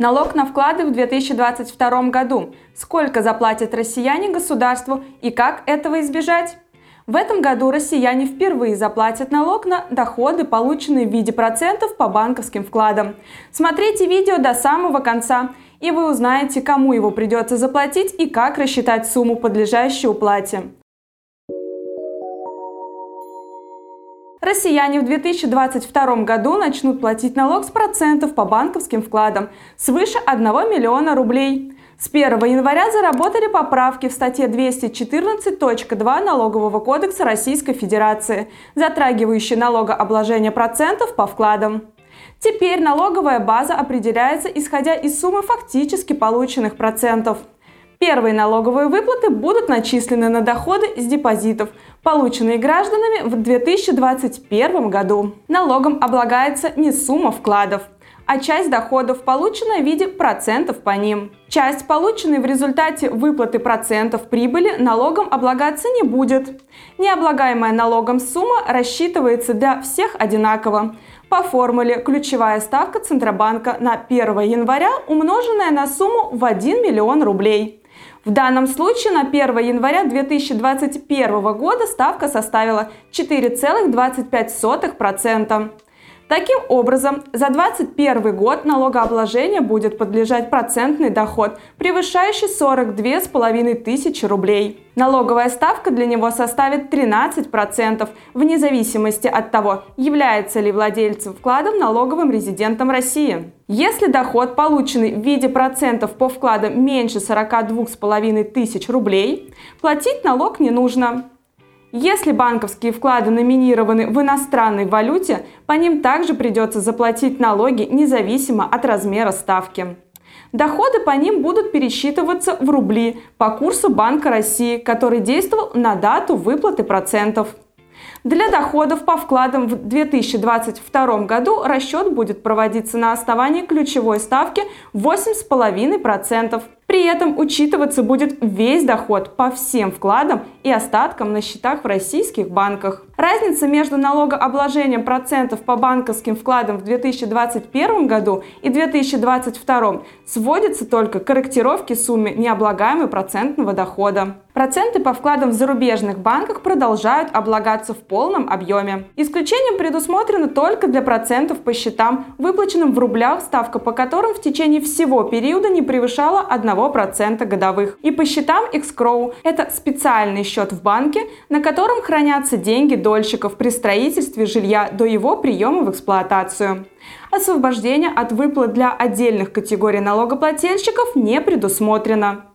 Налог на вклады в 2022 году. Сколько заплатят россияне государству и как этого избежать? В этом году россияне впервые заплатят налог на доходы, полученные в виде процентов по банковским вкладам. Смотрите видео до самого конца, и вы узнаете, кому его придется заплатить и как рассчитать сумму, подлежащую уплате. Россияне в 2022 году начнут платить налог с процентов по банковским вкладам свыше 1 миллиона рублей. С 1 января заработали поправки в статье 214.2 Налогового кодекса Российской Федерации, затрагивающие налогообложение процентов по вкладам. Теперь налоговая база определяется исходя из суммы фактически полученных процентов. Первые налоговые выплаты будут начислены на доходы с депозитов, полученные гражданами в 2021 году. Налогом облагается не сумма вкладов, а часть доходов получена в виде процентов по ним. Часть, полученной в результате выплаты процентов прибыли, ноологом облагаться не будет. Необлагаемая налогом сумма рассчитывается для всех одинаково. По формуле ключевая ставка Центробанка на 1 января умноженная на сумму в 1 миллион рублей. В данном случае на 1 января 2021 года ставка составила 4,25%. Таким образом, за 2021 год налогообложение будет подлежать процентный доход, превышающий 42,5 тысячи рублей. Налоговая ставка для него составит 13%, вне зависимости от того, является ли владельцем вкладом налоговым резидентом России. Если доход, полученный в виде процентов по вкладам меньше 42,5 тысяч рублей, платить налог не нужно. Если банковские вклады номинированы в иностранной валюте, по ним также придется заплатить налоги независимо от размера ставки. Доходы по ним будут пересчитываться в рубли по курсу Банка России, который действовал на дату выплаты процентов. Для доходов по вкладам в 2022 году расчет будет проводиться на основании ключевой ставки 8,5%. При этом учитываться будет весь доход по всем вкладам и остаткам на счетах в российских банках. Разница между налогообложением процентов по банковским вкладам в 2021 году и 2022 сводится только к корректировке суммы необлагаемого процентного дохода. Проценты по вкладам в зарубежных банках продолжают облагаться в полном объеме. Исключением предусмотрено только для процентов по счетам, выплаченным в рублях, ставка по которым в течение всего периода не превышала 1 1% годовых. И по счетам Xcrow – это специальный счет в банке, на котором хранятся деньги дольщиков при строительстве жилья до его приема в эксплуатацию. Освобождение от выплат для отдельных категорий налогоплательщиков не предусмотрено.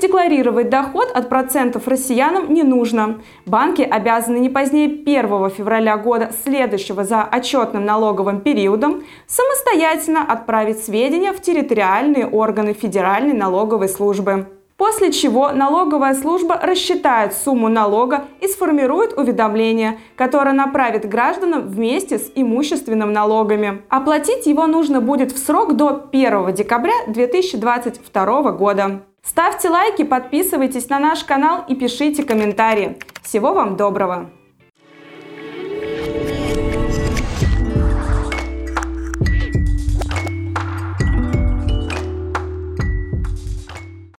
Декларировать доход от процентов россиянам не нужно. Банки обязаны не позднее 1 февраля года, следующего за отчетным налоговым периодом, самостоятельно отправить сведения в территориальные органы Федеральной налоговой службы. После чего налоговая служба рассчитает сумму налога и сформирует уведомление, которое направит гражданам вместе с имущественным налогами. Оплатить его нужно будет в срок до 1 декабря 2022 года. Ставьте лайки, подписывайтесь на наш канал и пишите комментарии. Всего вам доброго!